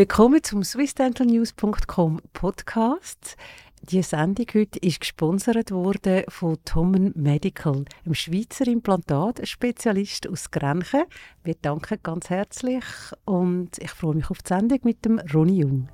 Willkommen zum swissdentalnews.com Podcast. Die Sendung heute ist gesponsert worden von Tommen Medical, einem Schweizer Implantatspezialist aus Grenchen. Wir danken ganz herzlich und ich freue mich auf die Sendung mit dem Ronny Jung.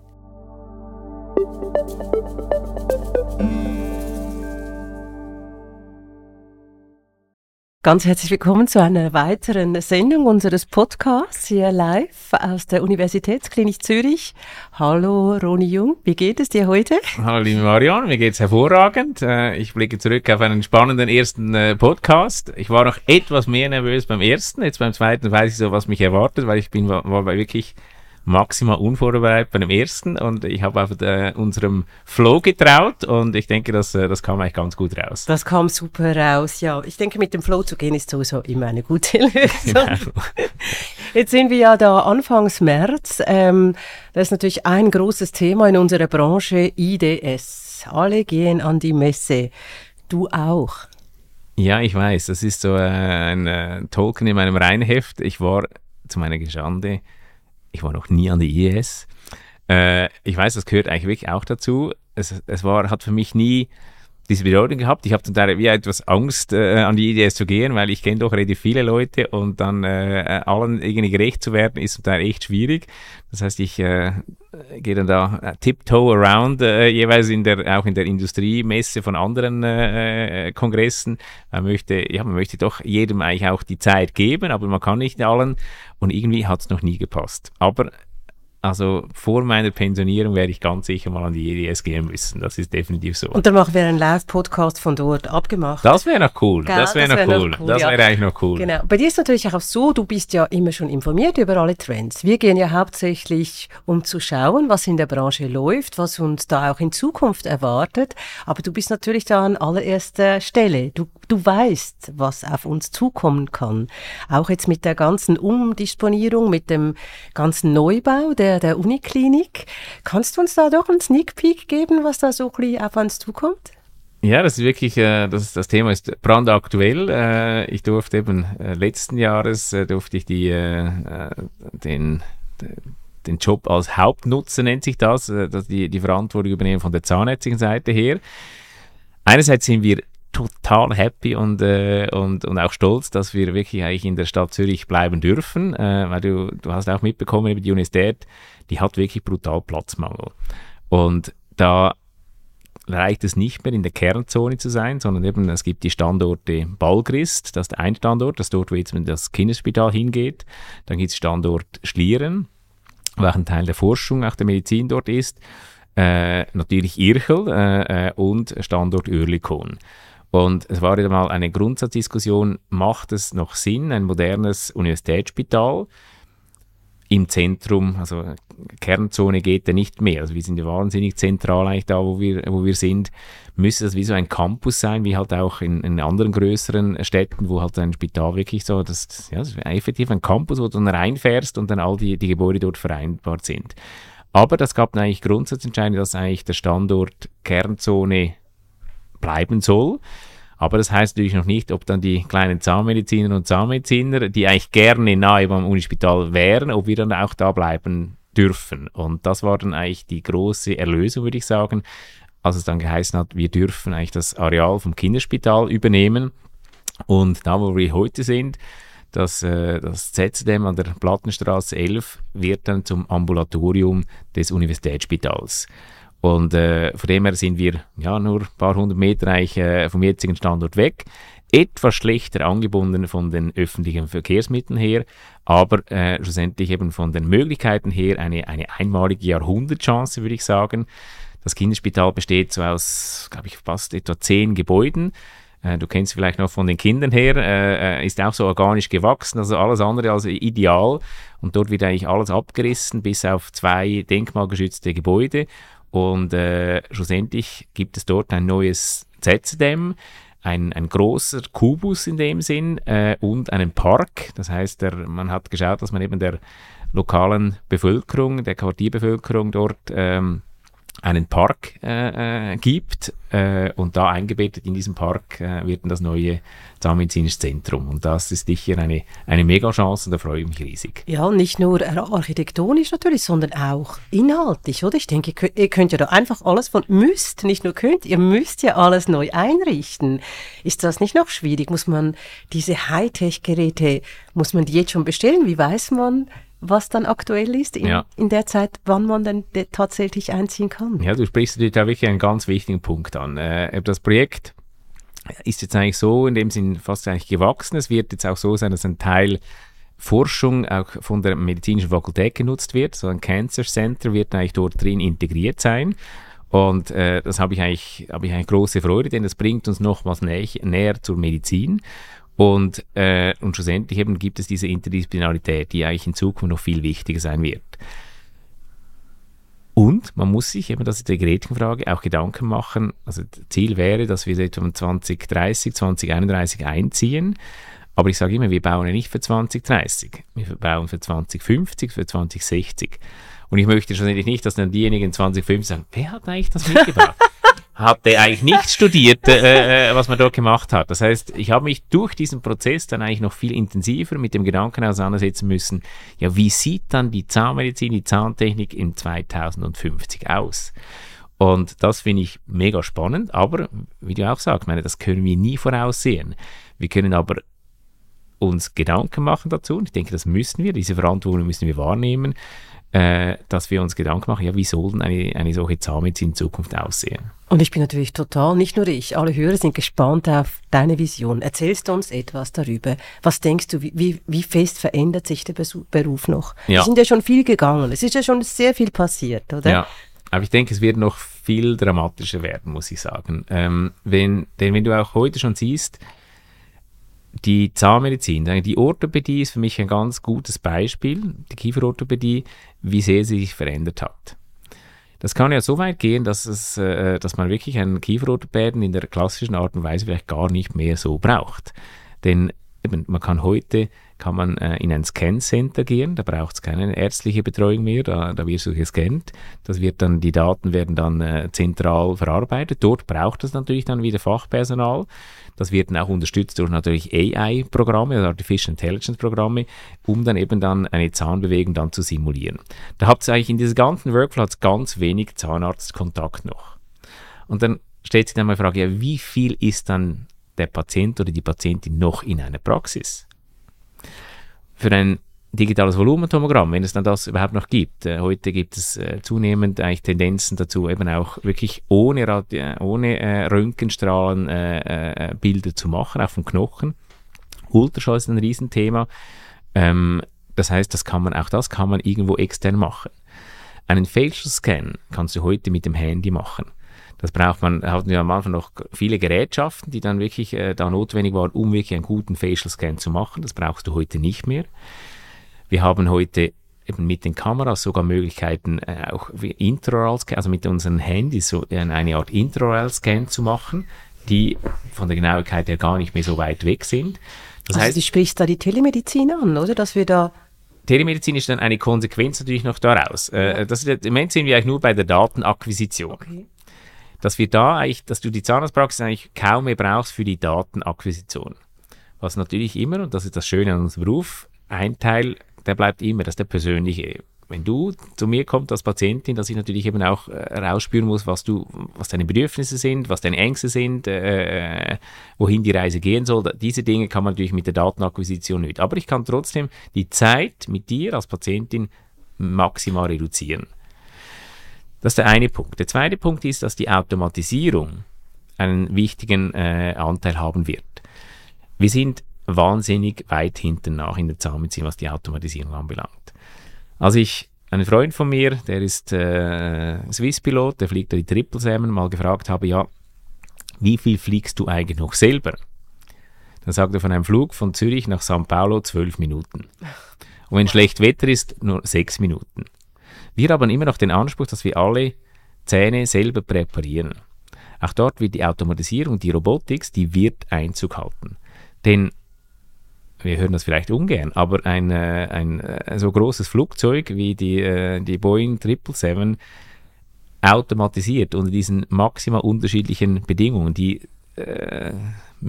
Ganz herzlich willkommen zu einer weiteren Sendung unseres Podcasts hier live aus der Universitätsklinik Zürich. Hallo Roni Jung, wie geht es dir heute? Hallo liebe Marion, mir geht es hervorragend. Äh, ich blicke zurück auf einen spannenden ersten äh, Podcast. Ich war noch etwas mehr nervös beim ersten, jetzt beim zweiten weiß ich so, was mich erwartet, weil ich bin war, wirklich maximal unvorbereitet bei dem ersten und ich habe auf äh, unserem Flow getraut und ich denke, dass, äh, das kam eigentlich ganz gut raus. Das kam super raus, ja. Ich denke, mit dem Flow zu gehen ist sowieso immer eine gute Lösung. Genau. Jetzt sind wir ja da Anfangs März. Ähm, das ist natürlich ein großes Thema in unserer Branche, IDS. Alle gehen an die Messe. Du auch. Ja, ich weiß. Das ist so äh, ein Token in meinem Reinheft. Ich war zu meiner Geschande ich war noch nie an der IES. Äh, ich weiß, das gehört eigentlich wirklich auch dazu. Es, es war, hat für mich nie diese Bedeutung gehabt. Ich habe zum Teil wie etwas Angst, äh, an die IDS zu gehen, weil ich kenne doch relativ viele Leute und dann äh, allen irgendwie gerecht zu werden, ist zum Teil echt schwierig. Das heißt, ich äh, gehe dann da äh, tiptoe around, äh, jeweils in der, auch in der Industriemesse von anderen äh, äh, Kongressen. Man möchte, ja, man möchte doch jedem eigentlich auch die Zeit geben, aber man kann nicht allen und irgendwie hat es noch nie gepasst. Aber also vor meiner Pensionierung werde ich ganz sicher mal an die EDS gehen müssen. Das ist definitiv so. Und dann machen wir einen Live-Podcast von dort abgemacht. Das wäre noch cool. Gell? Das wäre wär noch, cool. cool. Das wäre eigentlich noch cool. Genau. Bei dir ist natürlich auch so, du bist ja immer schon informiert über alle Trends. Wir gehen ja hauptsächlich, um zu schauen, was in der Branche läuft, was uns da auch in Zukunft erwartet. Aber du bist natürlich da an allererster Stelle. Du, du weißt, was auf uns zukommen kann. Auch jetzt mit der ganzen Umdisponierung, mit dem ganzen Neubau der der, Uniklinik. Kannst du uns da doch einen Sneak Peek geben, was da so ein auf uns zukommt? Ja, das ist wirklich, äh, das, das Thema ist brandaktuell. Äh, ich durfte eben äh, letzten Jahres äh, durfte ich die, den, den Job als Hauptnutzer nennt sich das, die, die Verantwortung übernehmen von der zahnärztlichen Seite her. Einerseits sind wir total happy und, äh, und, und auch stolz, dass wir wirklich eigentlich in der Stadt Zürich bleiben dürfen, äh, weil du, du hast auch mitbekommen, die Universität, die hat wirklich brutal Platzmangel. Und da reicht es nicht mehr in der Kernzone zu sein, sondern eben es gibt die Standorte Balgrist, das ist ein Standort, das ist dort, wo jetzt das Kinderspital hingeht. Dann gibt es Standort Schlieren, auch ein Teil der Forschung, auch der Medizin dort ist. Äh, natürlich Irchel äh, äh und Standort Oerlikon. Und es war wieder mal eine Grundsatzdiskussion, macht es noch Sinn, ein modernes Universitätsspital im Zentrum, also Kernzone geht ja nicht mehr. Also wir sind ja wahnsinnig zentral eigentlich da, wo wir, wo wir sind. Müsste das wie so ein Campus sein, wie halt auch in, in anderen größeren Städten, wo halt ein Spital wirklich so, das, ja, das ist effektiv ein Campus, wo du dann reinfährst und dann all die, die Gebäude dort vereinbart sind. Aber das gab eigentlich Grundsatzentscheidung, dass eigentlich der Standort Kernzone bleiben soll. Aber das heißt natürlich noch nicht, ob dann die kleinen Zahnmedizinerinnen und Zahnmediziner, die eigentlich gerne nahe beim Unispital wären, ob wir dann auch da bleiben dürfen. Und das war dann eigentlich die große Erlösung, würde ich sagen, als es dann geheißen hat, wir dürfen eigentlich das Areal vom Kinderspital übernehmen. Und da, wo wir heute sind, das, äh, das ZDM an der Plattenstraße 11 wird dann zum Ambulatorium des Universitätsspitals. Und äh, von dem her sind wir ja nur ein paar hundert Meter eigentlich, äh, vom jetzigen Standort weg. Etwas schlechter angebunden von den öffentlichen Verkehrsmitteln her, aber äh, schlussendlich eben von den Möglichkeiten her eine, eine einmalige Jahrhundertchance, würde ich sagen. Das Kinderspital besteht so aus, glaube ich, fast etwa zehn Gebäuden. Äh, du kennst vielleicht noch von den Kindern her, äh, äh, ist auch so organisch gewachsen, also alles andere als ideal. Und dort wird eigentlich alles abgerissen, bis auf zwei denkmalgeschützte Gebäude. Und äh, schlussendlich gibt es dort ein neues ZDM, ein, ein großer Kubus in dem Sinn äh, und einen Park. Das heißt, der, man hat geschaut, dass man eben der lokalen Bevölkerung, der Quartierbevölkerung dort ähm, einen Park äh, äh, gibt äh, und da eingebettet in diesem Park äh, wird das neue Zahnmedizinische Zentrum und das ist sicher eine, eine Mega-Chance und da freue ich mich riesig. Ja, nicht nur architektonisch natürlich, sondern auch inhaltlich, oder? Ich denke, ihr könnt ja da einfach alles von müsst, nicht nur könnt, ihr müsst ja alles neu einrichten. Ist das nicht noch schwierig? Muss man diese Hightech-Geräte, muss man die jetzt schon bestellen? Wie weiß man, was dann aktuell ist in, ja. in der Zeit, wann man dann tatsächlich einziehen kann. Ja, du sprichst natürlich da wirklich einen ganz wichtigen Punkt an. Äh, das Projekt ist jetzt eigentlich so in dem Sinn fast eigentlich gewachsen. Es wird jetzt auch so sein, dass ein Teil Forschung auch von der medizinischen Fakultät genutzt wird. So ein Cancer Center wird eigentlich dort drin integriert sein. Und äh, das habe ich eigentlich, habe ich eigentlich große Freude, denn das bringt uns noch was nä näher zur Medizin. Und, äh, und schlussendlich eben gibt es diese Interdisziplinarität, die eigentlich in Zukunft noch viel wichtiger sein wird. Und man muss sich eben, das ist die Gretchenfrage, auch Gedanken machen. Also Ziel wäre, dass wir etwa 2030, 2031 einziehen. Aber ich sage immer, wir bauen ja nicht für 2030. Wir bauen für 2050, für 2060. Und ich möchte schlussendlich nicht, dass dann diejenigen 2050 sagen, wer hat eigentlich das mitgebracht? hatte eigentlich nicht studiert, äh, äh, was man dort gemacht hat. Das heißt, ich habe mich durch diesen Prozess dann eigentlich noch viel intensiver mit dem Gedanken auseinandersetzen müssen, ja, wie sieht dann die Zahnmedizin, die Zahntechnik in 2050 aus? Und das finde ich mega spannend, aber wie du auch sagst, meine, das können wir nie voraussehen. Wir können aber uns Gedanken machen dazu und ich denke, das müssen wir, diese Verantwortung müssen wir wahrnehmen, äh, dass wir uns Gedanken machen, ja, wie soll denn eine, eine solche Zahnmedizin in Zukunft aussehen? Und ich bin natürlich total, nicht nur ich, alle Hörer sind gespannt auf deine Vision. Erzählst du uns etwas darüber? Was denkst du, wie, wie fest verändert sich der Beruf noch? Ja. Wir sind ja schon viel gegangen, es ist ja schon sehr viel passiert, oder? Ja. Aber ich denke, es wird noch viel dramatischer werden, muss ich sagen. Ähm, wenn, denn wenn du auch heute schon siehst, die Zahnmedizin, die Orthopädie ist für mich ein ganz gutes Beispiel, die Kieferorthopädie, wie sehr sie sich verändert hat. Das kann ja so weit gehen, dass, es, äh, dass man wirklich einen Kieferorthopäden in der klassischen Art und Weise vielleicht gar nicht mehr so braucht. Denn eben, man kann heute kann man äh, in ein Scan-Center gehen, da braucht es keine ärztliche Betreuung mehr, da, da wirst du gescannt. Das wird dann, die Daten werden dann äh, zentral verarbeitet. Dort braucht es natürlich dann wieder Fachpersonal. Das wird dann auch unterstützt durch natürlich AI-Programme, also Artificial Intelligence-Programme, um dann eben dann eine Zahnbewegung dann zu simulieren. Da habt ihr eigentlich in diesem ganzen Workflow ganz wenig Zahnarztkontakt noch. Und dann stellt sich dann mal die Frage, ja, wie viel ist dann der Patient oder die Patientin noch in einer Praxis? Für ein digitales Volumentomogramm, wenn es dann das überhaupt noch gibt. Äh, heute gibt es äh, zunehmend eigentlich Tendenzen dazu, eben auch wirklich ohne, Radi ohne äh, Röntgenstrahlen äh, äh, Bilder zu machen, auch vom Knochen. Ultraschall ist ein Riesenthema. Ähm, das heißt, das kann man, auch das kann man irgendwo extern machen. Einen Facial Scan kannst du heute mit dem Handy machen. Das braucht man, hatten wir am Anfang noch viele Gerätschaften, die dann wirklich äh, da notwendig waren, um wirklich einen guten Facial Scan zu machen. Das brauchst du heute nicht mehr. Wir haben heute eben mit den Kameras sogar Möglichkeiten, äh, auch Intraoral-Scan, also mit unseren Handys so eine Art Intraoral-Scan zu machen, die von der Genauigkeit her gar nicht mehr so weit weg sind. Das also heißt, du sprichst da die Telemedizin an, oder? Dass wir da Telemedizin ist dann eine Konsequenz natürlich noch daraus. Äh, das ist, Im Moment sind wir eigentlich nur bei der Datenakquisition. Okay. Dass wir da eigentlich, dass du die Zahnarztpraxis eigentlich kaum mehr brauchst für die Datenakquisition. Was natürlich immer, und das ist das Schöne an unserem Beruf, ein Teil der bleibt immer, das ist der persönliche. Wenn du zu mir kommst als Patientin, dass ich natürlich eben auch äh, rausspüren muss, was du, was deine Bedürfnisse sind, was deine Ängste sind, äh, äh, wohin die Reise gehen soll. Diese Dinge kann man natürlich mit der Datenakquisition nicht. Aber ich kann trotzdem die Zeit mit dir als Patientin maximal reduzieren. Das ist der eine Punkt. Der zweite Punkt ist, dass die Automatisierung einen wichtigen äh, Anteil haben wird. Wir sind wahnsinnig weit hinten nach in der Zahnmedizin, was die Automatisierung anbelangt. Also ich, ein Freund von mir, der ist äh, Swiss-Pilot, der fliegt die Triple Seven, mal gefragt habe, ja, wie viel fliegst du eigentlich noch selber? Dann sagt er von einem Flug von Zürich nach São Paulo zwölf Minuten. Und wenn schlecht Wetter ist, nur sechs Minuten. Wir haben immer noch den Anspruch, dass wir alle Zähne selber präparieren. Auch dort wird die Automatisierung, die Robotik, die wird Einzug halten. Denn wir hören das vielleicht ungern, aber ein, äh, ein äh, so großes Flugzeug wie die, äh, die Boeing 777, automatisiert unter diesen maximal unterschiedlichen Bedingungen, die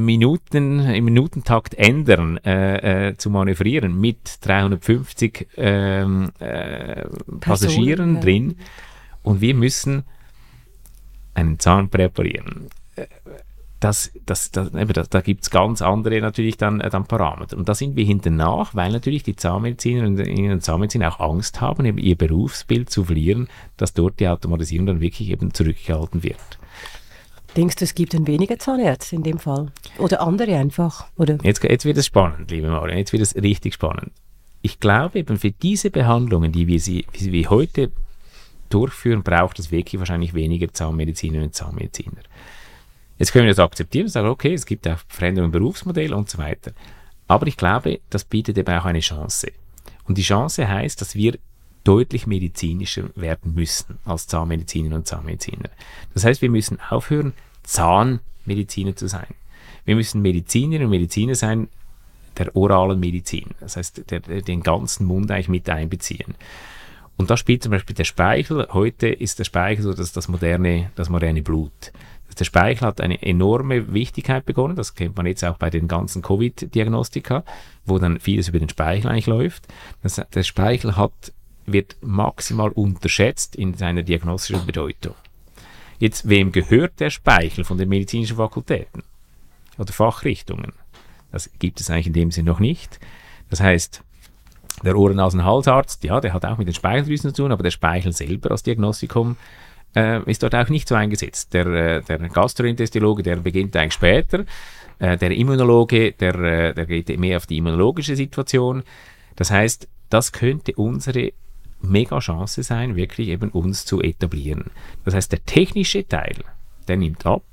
Minuten, im Minutentakt ändern, äh, äh, zu manövrieren mit 350 ähm, äh, Passagieren ja. drin und wir müssen einen Zahn präparieren. Äh, das, das, das, das, da gibt es ganz andere natürlich dann, äh, dann Parameter. Und da sind wir hinten nach, weil natürlich die Zahnmedizinerinnen und Zahnmediziner auch Angst haben, eben ihr Berufsbild zu verlieren, dass dort die Automatisierung dann wirklich eben zurückgehalten wird. Denkst du, es gibt dann weniger Zahnärzte in dem Fall? Oder andere einfach? Oder? Jetzt, jetzt wird es spannend, liebe Marion. Jetzt wird es richtig spannend. Ich glaube eben für diese Behandlungen, die wir, sie, wie heute durchführen, braucht es wirklich wahrscheinlich weniger Zahnmedizinerinnen und Zahnmediziner. Jetzt können wir das akzeptieren und sagen, okay, es gibt auch Veränderungen im Berufsmodell und so weiter. Aber ich glaube, das bietet eben auch eine Chance. Und die Chance heißt, dass wir deutlich medizinischer werden müssen als Zahnmedizinerinnen und Zahnmediziner. Das heißt, wir müssen aufhören, Zahnmediziner zu sein. Wir müssen Medizinerinnen und Mediziner sein der oralen Medizin. Das heißt, der, den ganzen Mund eigentlich mit einbeziehen. Und da spielt zum Beispiel der Speichel. Heute ist der Speichel so das, das, moderne, das moderne Blut. Der Speichel hat eine enorme Wichtigkeit begonnen. Das kennt man jetzt auch bei den ganzen Covid-Diagnostika, wo dann vieles über den Speichel eigentlich läuft. Das, der Speichel hat, wird maximal unterschätzt in seiner diagnostischen Bedeutung. Jetzt, wem gehört der Speichel von den medizinischen Fakultäten oder Fachrichtungen? Das gibt es eigentlich in dem Sinne noch nicht. Das heißt, der Ohren-Nasen-Halsarzt, ja, der hat auch mit den Speicheldrüsen zu tun, aber der Speichel selber als Diagnostikum äh, ist dort auch nicht so eingesetzt. Der, äh, der Gastrointestologe, der beginnt eigentlich später. Äh, der Immunologe, der, äh, der geht mehr auf die immunologische Situation. Das heißt, das könnte unsere mega Chance sein, wirklich eben uns zu etablieren. Das heißt, der technische Teil, der nimmt ab,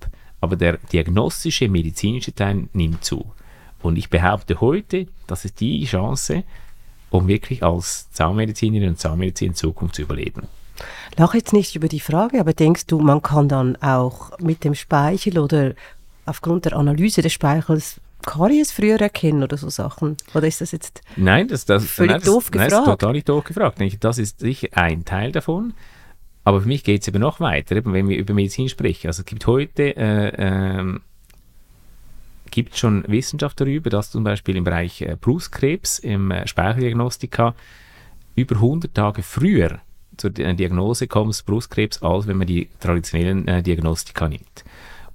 aber der diagnostische, medizinische Teil nimmt zu. Und ich behaupte heute, das ist die Chance, um wirklich als Zahnmedizinerin und Zahnmedizin in Zukunft zu überleben. Lach jetzt nicht über die Frage, aber denkst du, man kann dann auch mit dem Speichel oder aufgrund der Analyse des Speichels Karies früher erkennen oder so Sachen? Oder ist das jetzt nein, das, das, völlig nein, das, doof gefragt? Nein, das ist total nicht doof gefragt. Das ist sicher ein Teil davon. Aber für mich geht es eben noch weiter, eben wenn wir über Medizin sprechen. Also es gibt heute äh, ähm, gibt schon Wissenschaft darüber, dass zum Beispiel im Bereich äh, Brustkrebs, im äh, Speicheldiagnostika über 100 Tage früher zur Diagnose kommst, Brustkrebs, als wenn man die traditionellen äh, Diagnostika nimmt.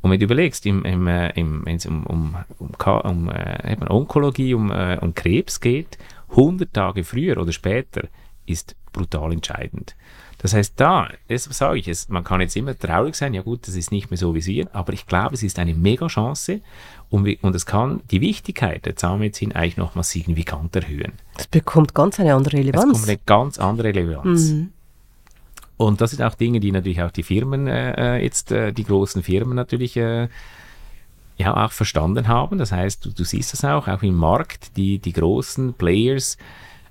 Und wenn du überlegst, im, im, äh, im, wenn es um, um, um, um äh, Onkologie, um, äh, um Krebs geht, 100 Tage früher oder später ist brutal entscheidend. Das heißt, da, deshalb sage ich es, man kann jetzt immer traurig sein, ja gut, das ist nicht mehr so wie wir, aber ich glaube, es ist eine mega Chance und, und es kann die Wichtigkeit der Zahnmedizin eigentlich nochmal signifikant erhöhen. Es bekommt ganz eine andere Relevanz. Es bekommt eine ganz andere Relevanz. Mhm. Und das sind auch Dinge, die natürlich auch die Firmen äh, äh, jetzt, äh, die großen Firmen natürlich äh, ja auch verstanden haben. Das heißt, du, du, siehst das auch, auch im Markt, die, die großen Players,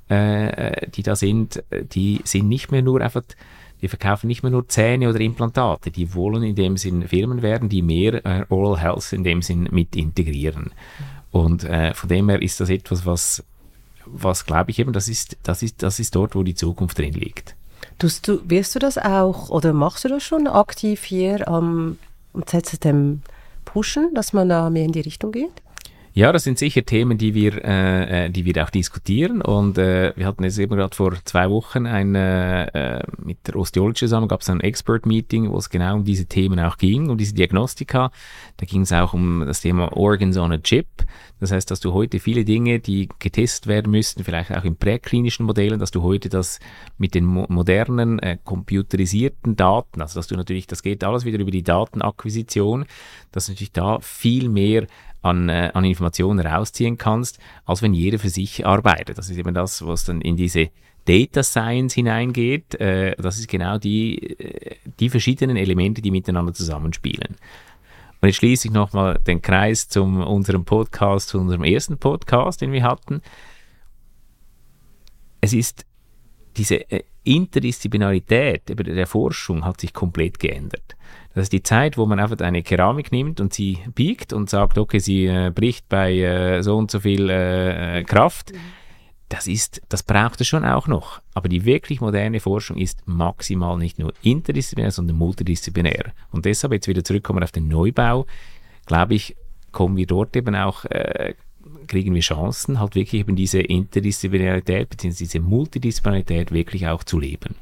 äh, äh, die da sind, die sind nicht mehr nur einfach, die verkaufen nicht mehr nur Zähne oder Implantate, die wollen in dem Sinn Firmen werden, die mehr äh, Oral Health in dem Sinn mit integrieren. Und äh, von dem her ist das etwas, was, was glaube ich eben, das ist, das ist, das ist dort, wo die Zukunft drin liegt. Tust du, wirst du das auch oder machst du das schon aktiv hier am, am ZZM pushen, dass man da mehr in die Richtung geht? Ja, das sind sicher Themen, die wir, äh, äh, die wir auch diskutieren. Und äh, wir hatten jetzt eben gerade vor zwei Wochen ein, äh, äh mit der Osteology zusammen, gab es ein Expert-Meeting, wo es genau um diese Themen auch ging, um diese Diagnostika. Da ging es auch um das Thema Organs on a Chip. Das heißt, dass du heute viele Dinge, die getestet werden müssten, vielleicht auch in präklinischen Modellen, dass du heute das mit den mo modernen, äh, computerisierten Daten, also dass du natürlich, das geht alles wieder über die Datenakquisition, dass natürlich da viel mehr an, äh, an Informationen rausziehen kannst, als wenn jeder für sich arbeitet. Das ist eben das, was dann in diese Data Science hineingeht. Äh, das ist genau die, äh, die verschiedenen Elemente, die miteinander zusammenspielen. Und jetzt schließe ich nochmal den Kreis zu unserem Podcast, zu unserem ersten Podcast, den wir hatten. Es ist diese äh, Interdisziplinarität der Forschung hat sich komplett geändert. Das ist die Zeit, wo man einfach eine Keramik nimmt und sie biegt und sagt, okay, sie äh, bricht bei äh, so und so viel äh, Kraft. Mhm. das ist, das braucht es schon auch noch. Aber die wirklich moderne Forschung ist maximal nicht nur interdisziplinär, sondern multidisziplinär. Und deshalb jetzt wieder zurückkommen auf den Neubau, glaube ich, kommen wir dort eben auch, äh, kriegen wir Chancen, halt wirklich eben diese Interdisziplinarität bzw. diese Multidisziplinarität wirklich auch zu leben.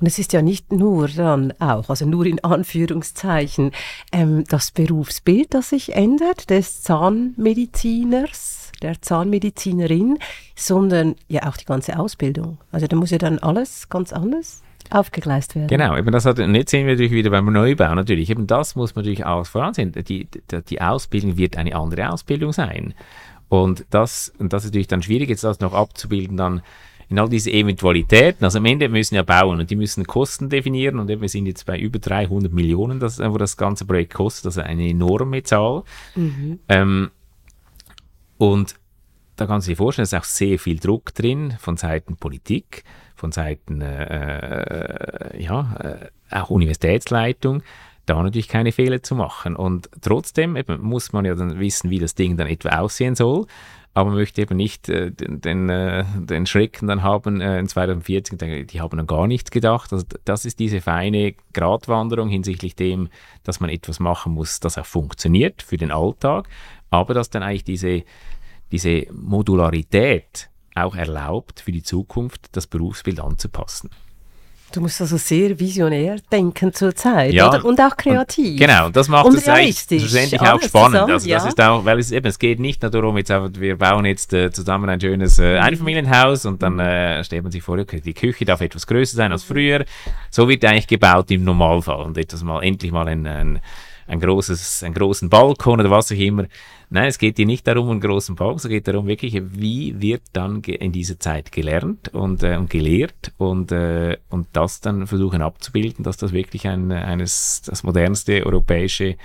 Und es ist ja nicht nur dann auch, also nur in Anführungszeichen, ähm, das Berufsbild, das sich ändert, des Zahnmediziners, der Zahnmedizinerin, sondern ja auch die ganze Ausbildung. Also da muss ja dann alles ganz anders aufgegleist werden. Genau, eben das hat, und jetzt sehen wir natürlich wieder beim Neubau natürlich, eben das muss man natürlich auch voransehen. Die, die, die Ausbildung wird eine andere Ausbildung sein. Und das, und das ist natürlich dann schwierig, jetzt das noch abzubilden, dann in all diese Eventualitäten. Also am Ende müssen ja bauen und die müssen Kosten definieren und eben, wir sind jetzt bei über 300 Millionen, das, wo das ganze Projekt kostet, also eine enorme Zahl. Mhm. Ähm, und da kann sich vorstellen, es ist auch sehr viel Druck drin von Seiten Politik, von Seiten äh, äh, ja, äh, auch Universitätsleitung, da natürlich keine Fehler zu machen. Und trotzdem eben, muss man ja dann wissen, wie das Ding dann etwa aussehen soll aber man möchte eben nicht äh, den, den, äh, den Schrecken dann haben äh, in 2040, die haben dann gar nichts gedacht. Also das ist diese feine Gratwanderung hinsichtlich dem, dass man etwas machen muss, das auch funktioniert für den Alltag, aber dass dann eigentlich diese, diese Modularität auch erlaubt, für die Zukunft das Berufsbild anzupassen. Du musst also sehr visionär denken zurzeit ja, oder? und auch kreativ. Und, genau, das macht es schlussendlich auch spannend. Zusammen, also das ist auch, weil es eben, es geht nicht nur darum, jetzt einfach, wir bauen jetzt äh, zusammen ein schönes äh, Einfamilienhaus und dann äh, stellt man sich vor, okay, die Küche darf etwas größer sein als früher. So wird eigentlich gebaut im Normalfall und etwas mal, endlich mal ein, ein ein großes, einen großen Balkon oder was auch immer. Nein, es geht hier nicht darum, einen großen Balkon, es geht darum wirklich, wie wird dann in dieser Zeit gelernt und, äh, und gelehrt und, äh, und das dann versuchen abzubilden, dass das wirklich ein, eines, das modernste europäische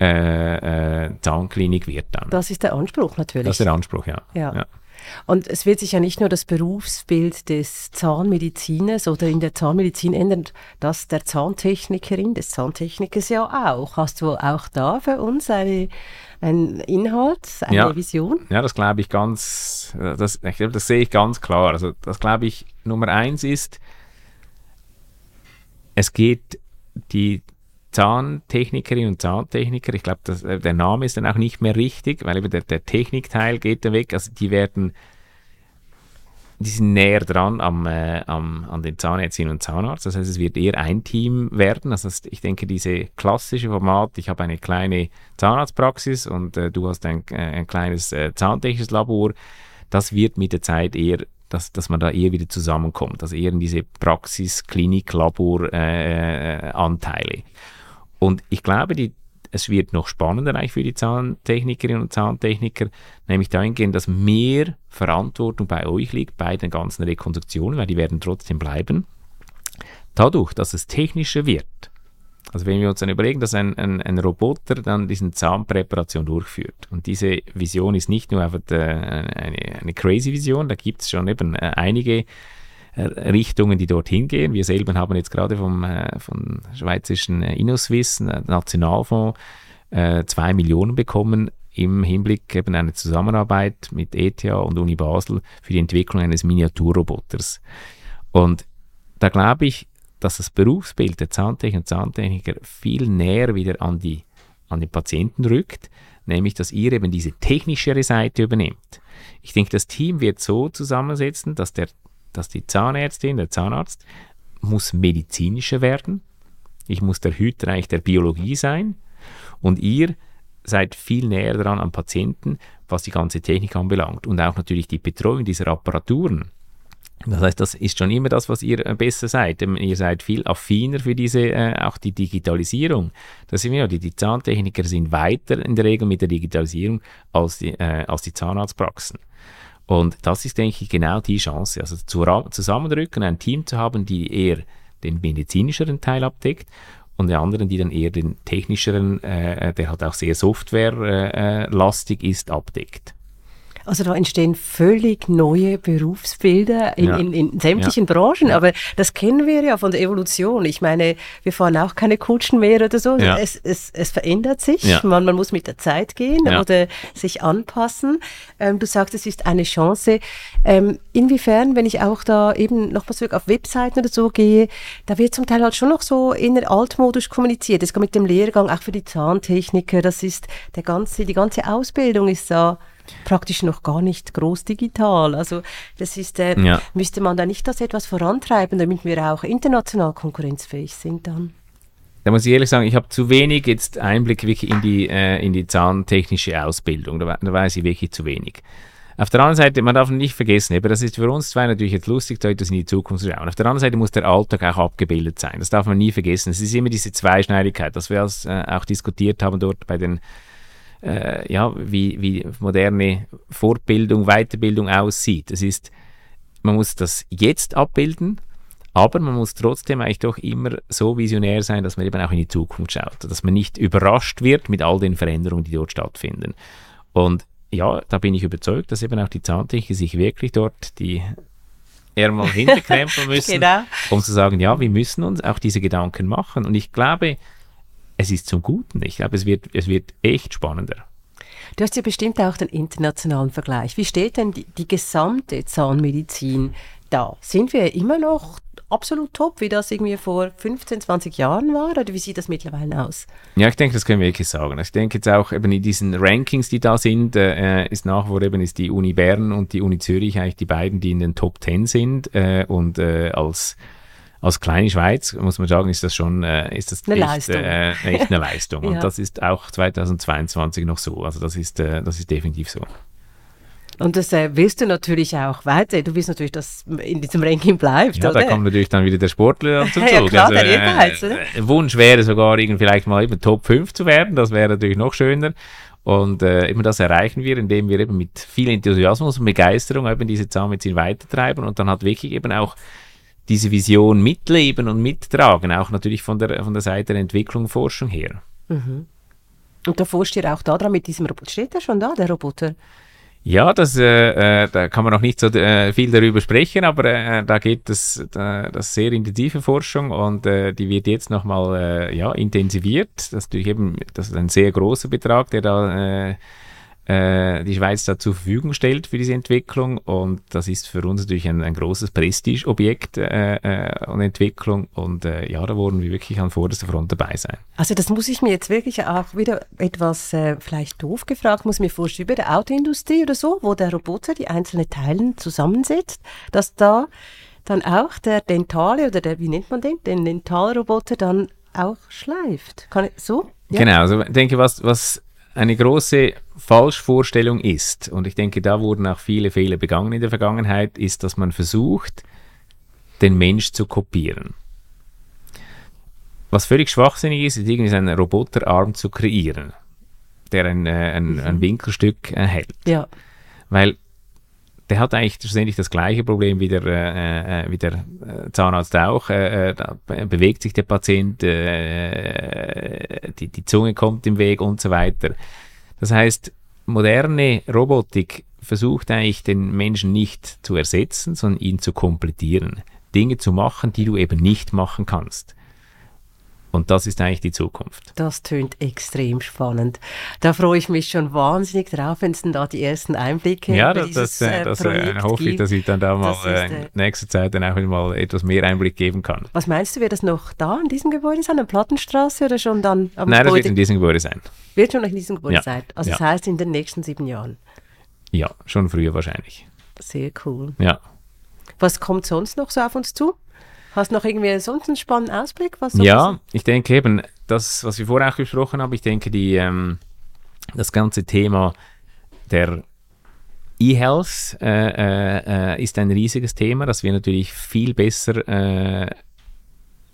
äh, äh, Zahnklinik wird dann. Das ist der Anspruch natürlich. Das ist der Anspruch, ja. ja. ja. Und es wird sich ja nicht nur das Berufsbild des Zahnmediziners oder in der Zahnmedizin ändern, das der Zahntechnikerin, des Zahntechnikers ja auch. Hast du auch da für uns eine, einen Inhalt, eine ja. Vision? Ja, das glaube ich ganz, das, ich glaube, das sehe ich ganz klar. Also das glaube ich, Nummer eins ist, es geht die Zahntechnikerinnen und Zahntechniker, ich glaube, äh, der Name ist dann auch nicht mehr richtig, weil eben der, der Technikteil geht dann weg. Also die werden, die sind näher dran am, äh, am, an den Zahnärztinnen und Zahnarzt. Das heißt, es wird eher ein Team werden. Das heißt, ich denke, diese klassische Format, ich habe eine kleine Zahnarztpraxis und äh, du hast ein, äh, ein kleines äh, zahntechnisches Labor, das wird mit der Zeit eher dass, dass man da eher wieder zusammenkommt, also eher in diese Praxis, Klinik, Labor äh. Und ich glaube, die, es wird noch spannender eigentlich für die Zahntechnikerinnen und Zahntechniker, nämlich dahingehend, dass mehr Verantwortung bei euch liegt, bei den ganzen Rekonstruktionen, weil die werden trotzdem bleiben. Dadurch, dass es technischer wird, also wenn wir uns dann überlegen, dass ein, ein, ein Roboter dann diesen Zahnpräparation durchführt und diese Vision ist nicht nur einfach äh, eine, eine crazy Vision, da gibt es schon eben äh, einige Richtungen, die dorthin gehen. Wir selber haben jetzt gerade vom, äh, vom schweizerischen InnoSwiss, äh, Nationalfonds, äh, zwei Millionen bekommen im Hinblick eben einer Zusammenarbeit mit ETH und Uni Basel für die Entwicklung eines Miniaturroboters. Und da glaube ich, dass das Berufsbild der Zahntechniker und Zahntechniker viel näher wieder an, die, an den Patienten rückt, nämlich dass ihr eben diese technischere Seite übernimmt. Ich denke, das Team wird so zusammensetzen, dass der dass die Zahnärztin, der Zahnarzt, muss medizinischer werden. Ich muss der Hütreich der Biologie sein. Und ihr seid viel näher dran am Patienten, was die ganze Technik anbelangt. Und auch natürlich die Betreuung dieser Apparaturen. Das heißt, das ist schon immer das, was ihr äh, besser seid. Ihr seid viel affiner für diese, äh, auch die Digitalisierung. Das sind wir, die, die Zahntechniker sind weiter in der Regel mit der Digitalisierung als die, äh, als die Zahnarztpraxen. Und das ist, denke ich, genau die Chance. Also zusammenrücken, ein Team zu haben, die eher den medizinischeren Teil abdeckt und die anderen, die dann eher den technischeren, äh, der halt auch sehr softwarelastig äh, ist, abdeckt. Also da entstehen völlig neue Berufsbilder in, Ja. in, in sämtlichen Branchen, aber das kennen wir ja von der Evolution. Ich meine, wir fahren auch keine Kutschen mehr oder so. Ja. Es, es, es verändert sich. Ja. Man, man muss mit der Zeit gehen Ja. oder sich anpassen. Ähm, du sagst, es ist eine Chance. Ähm, inwiefern, wenn ich auch da eben nochmal zurück auf Webseiten oder so gehe, da wird zum Teil halt schon noch so in der altmodisch kommuniziert. Das mit dem Lehrgang auch für die Zahntechniker, das ist der ganze, die ganze Ausbildung ist da praktisch noch gar nicht groß digital. Also das ist, äh, Ja. müsste man da nicht das etwas vorantreiben, damit wir auch international konkurrenzfähig sind dann? Da muss ich ehrlich sagen, ich habe zu wenig jetzt Einblick wirklich in die, äh, in die zahntechnische Ausbildung. Da, da weiß ich wirklich zu wenig. Auf der anderen Seite, man darf nicht vergessen, eben, das ist für uns zwei natürlich jetzt lustig, da etwas in die Zukunft zu schauen. Auf der anderen Seite muss der Alltag auch abgebildet sein. Das darf man nie vergessen. Es ist immer diese Zweischneidigkeit, dass wir als, äh, auch diskutiert haben dort bei den, äh, ja, wie, wie moderne Fortbildung, Weiterbildung aussieht. Es ist, man muss das jetzt abbilden, aber man muss trotzdem eigentlich doch immer so visionär sein, dass man eben auch in die Zukunft schaut, dass man nicht überrascht wird mit all den Veränderungen, die dort stattfinden. Und ja, da bin ich überzeugt, dass eben auch die Zahntechniker sich wirklich dort die Ärmel hinterkrempeln müssen, Genau. um zu sagen, ja, wir müssen uns auch diese Gedanken machen. Und ich glaube, es ist zum Guten. Ich glaube, es wird, es wird echt spannender. Du hast ja bestimmt auch den internationalen Vergleich. Wie steht denn die, die gesamte Zahnmedizin da? Sind wir immer noch absolut top, wie das irgendwie vor 15, 20 Jahren war? Oder wie sieht das mittlerweile aus? Ja, ich denke, das können wir wirklich sagen. Ich denke jetzt auch eben in diesen Rankings, die da sind, äh, ist nach wie vor eben ist die Uni Bern und die Uni Zürich eigentlich die beiden, die in den Top 10 sind. Äh, und äh, als, als kleine Schweiz, muss man sagen, ist das schon äh, ist das Eine echt, Leistung. Äh, echt eine Leistung. Ja. Und das ist auch 2022 noch so. Also das ist, äh, das ist definitiv so. Und das äh, willst du natürlich auch weiter. Du willst natürlich, dass in diesem Ranking bleibt, Ja, oder? da kommt natürlich dann wieder der Sportler zum Zug. Ja, klar, der äh, Ehrgeiz, oder? äh, Wunsch wäre sogar vielleicht mal eben Top 5 zu werden. Das wäre natürlich noch schöner. Und äh, eben das erreichen wir, indem wir eben mit viel Enthusiasmus und Begeisterung eben diese Zahnmedizin weitertreiben und dann hat wirklich eben auch diese Vision mitleben und mittragen, auch natürlich von der, von der Seite der Entwicklung, Forschung her. Und da forscht ihr auch da dran mit diesem Roboter. Steht der schon da, der Roboter? Ja, das, äh, äh, da kann man noch nicht so äh, viel darüber sprechen, aber äh, da geht es da, das sehr intensive Forschung und äh, die wird jetzt nochmal äh, ja, intensiviert. Das ist natürlich eben das ist ein sehr großer Betrag, der da äh, die Schweiz da zur Verfügung stellt für diese Entwicklung und das ist für uns natürlich ein, ein großes Prestigeobjekt äh, äh, und Entwicklung und äh, ja, da wollen wir wirklich an vorderster Front dabei sein. Also das muss ich mir jetzt wirklich auch wieder etwas äh, vielleicht doof gefragt, muss ich mir vorstellen, über der Autoindustrie oder so, wo der Roboter die einzelnen Teilen zusammensetzt, dass da dann auch der Dentale oder der, wie nennt man den, den Dentalroboter dann auch schleift. Kann ich, so? Ja. Genau, also ich denke, was, was eine große Falschvorstellung ist, und ich denke, da wurden auch viele Fehler begangen in der Vergangenheit, ist, dass man versucht, den Mensch zu kopieren. Was völlig schwachsinnig ist, ist irgendwie einen Roboterarm zu kreieren, der ein, äh, ein, ein Winkelstück äh, hält. Ja. Weil der hat eigentlich schlussendlich das gleiche Problem wie der, äh, äh, wie der Zahnarzt auch. Äh, da be- bewegt sich der Patient, äh, die, die Zunge kommt im Weg und so weiter. Das heißt, moderne Robotik versucht eigentlich den Menschen nicht zu ersetzen, sondern ihn zu komplettieren. Dinge zu machen, die du eben nicht machen kannst. Und das ist eigentlich die Zukunft. Das tönt extrem spannend. Da freue ich mich schon wahnsinnig drauf, wenn es denn da die ersten Einblicke Ja, über das, dieses äh, äh, das äh, Projekt hoffe ich, gibt. dass ich dann da mal äh, äh, in nächster Zeit dann auch mal etwas mehr Einblick geben kann. Was meinst du, wird das noch da in diesem Gebäude sein, an Plattenstraße oder schon dann am Nein, das wird Gebäude? in diesem Gebäude sein. Wird schon noch in diesem Gebäude Ja. sein. Also Ja. das heißt in den nächsten sieben Jahren. Ja, schon früher wahrscheinlich. Sehr cool. Ja. Was kommt sonst noch so auf uns zu? Hast du noch irgendwie sonst einen spannenden Ausblick? Was Ja, ich denke eben, das, was wir vorher auch besprochen haben, ich denke, die, ähm, das ganze Thema der E-Health äh, äh, äh, ist ein riesiges Thema, dass wir natürlich viel besser äh,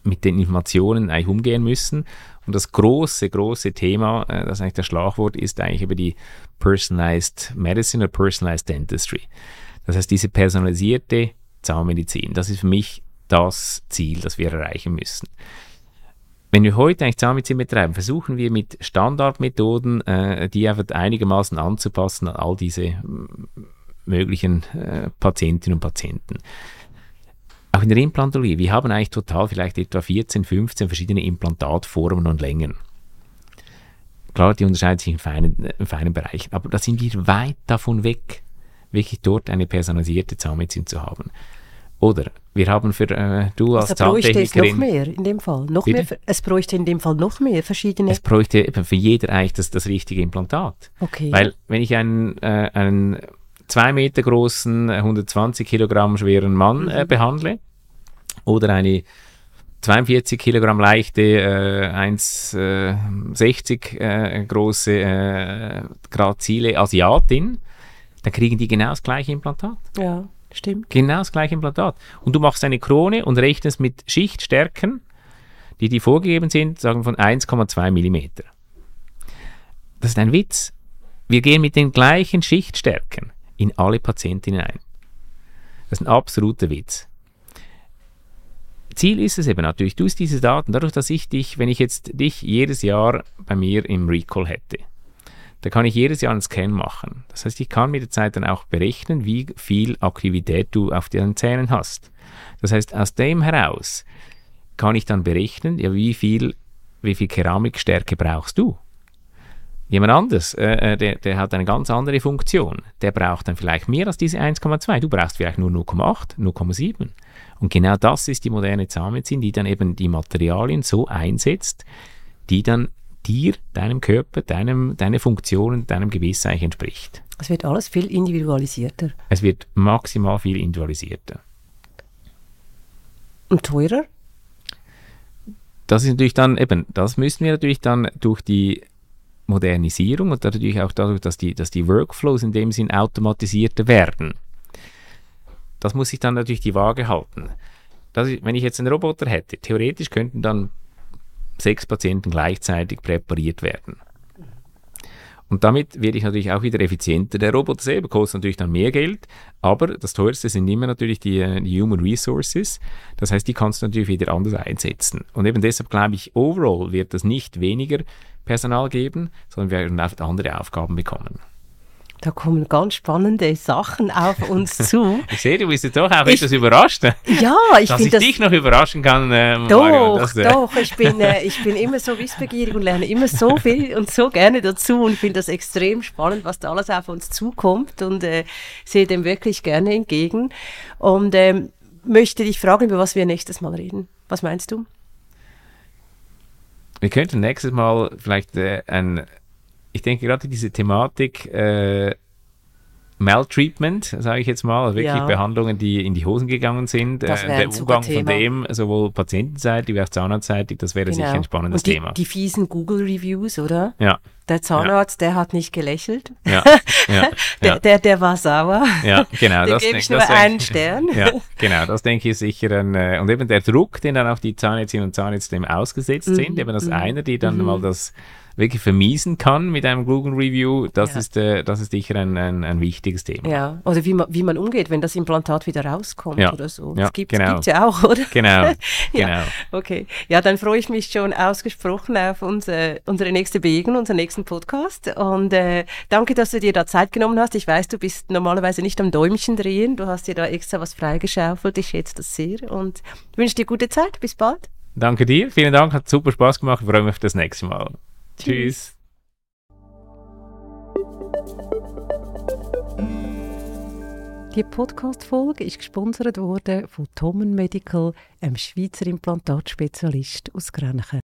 mit den Informationen eigentlich umgehen müssen. Und das große, große Thema, äh, das ist eigentlich das Schlagwort, ist eigentlich über die Personalized Medicine oder Personalized Dentistry. Das heißt, diese personalisierte Zahnmedizin, das ist für mich das Ziel, das wir erreichen müssen. wenn wir heute eigentlich Zahnmedizin betreiben, versuchen wir mit Standardmethoden, äh, die einfach einigermaßen anzupassen an all diese möglichen äh, Patientinnen und Patienten. Auch in der Implantologie, wir haben eigentlich total vielleicht etwa 14, 15 verschiedene Implantatformen und Längen. Klar, die unterscheiden sich in feinen, in feinen Bereichen, aber da sind wir weit davon weg, wirklich dort eine personalisierte Zahnmedizin zu haben. Oder wir haben für äh, du als also bräuchte es noch mehr in dem Fall. Noch mehr, es bräuchte in dem Fall noch mehr verschiedene. Es bräuchte eben für jeder eigentlich das, das richtige Implantat. Okay. Weil wenn ich einen, äh, einen zwei Meter großen, äh, 120 Kilogramm schweren Mann äh, behandle oder eine 42 Kilogramm leichte, äh, 1,60 äh, große, äh, grazile Asiatin, dann kriegen die genau das gleiche Implantat. ja, stimmt. Genau das gleiche Implantat. Und du machst eine Krone und rechnest mit Schichtstärken, die die vorgegeben sind, sagen von 1,2 Millimeter. Das ist ein Witz. Wir gehen mit den gleichen Schichtstärken in alle Patientinnen ein. Das ist ein absoluter Witz. Ziel ist es eben natürlich, du hast diese Daten, dadurch, dass ich dich, wenn ich jetzt dich jedes Jahr bei mir im Recall hätte, da kann ich jedes Jahr einen Scan machen. Das heißt, ich kann mit der Zeit dann auch berechnen, wie viel Aktivität du auf deinen Zähnen hast. Das heißt, aus dem heraus kann ich dann berechnen, ja, wie viel, wie viel Keramikstärke brauchst du. Jemand anders, äh, äh, der, der hat eine ganz andere Funktion. Der braucht dann vielleicht mehr als diese 1,2. Du brauchst vielleicht nur 0,8, 0,7. Und genau das ist die moderne Zahnmedizin, die dann eben die Materialien so einsetzt, die dann dir, deinem Körper, deinem, deine Funktionen, deinem Gebiss eigentlich entspricht. Es wird alles viel individualisierter Es wird maximal viel individualisierter. und teurer. Das ist natürlich dann eben, das müssen wir natürlich dann durch die Modernisierung und natürlich auch dadurch, dass die, dass die Workflows in dem Sinn automatisierter werden. Das muss sich dann natürlich die Waage halten. Das, ist- wenn ich jetzt einen Roboter hätte, theoretisch könnten dann sechs Patienten gleichzeitig präpariert werden. Und damit werde ich natürlich auch wieder effizienter. Der Roboter selber kostet natürlich dann mehr Geld, aber das teuerste sind immer natürlich die, äh, die Human Resources. Das heißt, die kannst du natürlich wieder anders einsetzen. Und eben deshalb glaube ich, overall wird es nicht weniger Personal geben, sondern wir werden einfach andere Aufgaben bekommen. Da kommen ganz spannende Sachen auf uns zu. Ich sehe, du bist jetzt doch auch Ich- etwas überrascht, Ja, ich dass ich das dich noch überraschen kann. Äh. Doch, Das, äh, doch. Ich bin, äh, ich bin immer so wissbegierig und lerne immer so viel und so gerne dazu und finde das extrem spannend, was da alles auf uns zukommt und äh, sehe dem wirklich gerne entgegen. Und ähm, möchte dich fragen, über was wir nächstes Mal reden. Was meinst du? Wir könnten nächstes Mal vielleicht äh, ein, ich denke gerade diese Thematik äh, Maltreatment, sage ich jetzt mal, also wirklich Ja. Behandlungen, die in die Hosen gegangen sind, Das äh, der Umgang von dem, sowohl patientenseitig wie auch zahnarztseitig, das wäre sicher ein spannendes Genau. und die, Thema. die fiesen Google-Reviews, oder? ja, Der Zahnarzt, der hat nicht gelächelt. ja, ja, Der, ja, der, der war sauer. ja, genau. Dem das gebe ich nur das einen Stern. Ja, genau, das denke ich sicher ein, äh, und eben der Druck, den dann auch die Zahnärztinnen und Zahnärzte dem ausgesetzt Mhm, sind, eben das einer, die dann mal das wirklich vermiesen kann mit einem Google Review, das Ja. ist, äh, das ist sicher ein, ein, ein wichtiges Thema. Ja, oder wie man, wie man umgeht, wenn das Implantat wieder rauskommt Ja. oder so. Ja, das gibt genau. es ja auch, oder? Genau, Ja. genau. Okay, ja, dann freue ich mich schon ausgesprochen auf unsere, unsere nächste Begegnung, unseren nächsten Podcast. Und äh, danke, dass du dir da Zeit genommen hast. Ich weiß, du bist normalerweise nicht am Däumchen drehen. Du hast dir da extra was freigeschaufelt. Ich schätze das sehr und wünsche dir gute Zeit. Bis bald. Danke dir, vielen Dank, hat super Spaß gemacht, ich freue mich auf das nächste Mal. Tschüss. Die Podcast-Folge ist gesponsert worden von Tommen Medical, einem Schweizer Implantatspezialist aus Grenchen.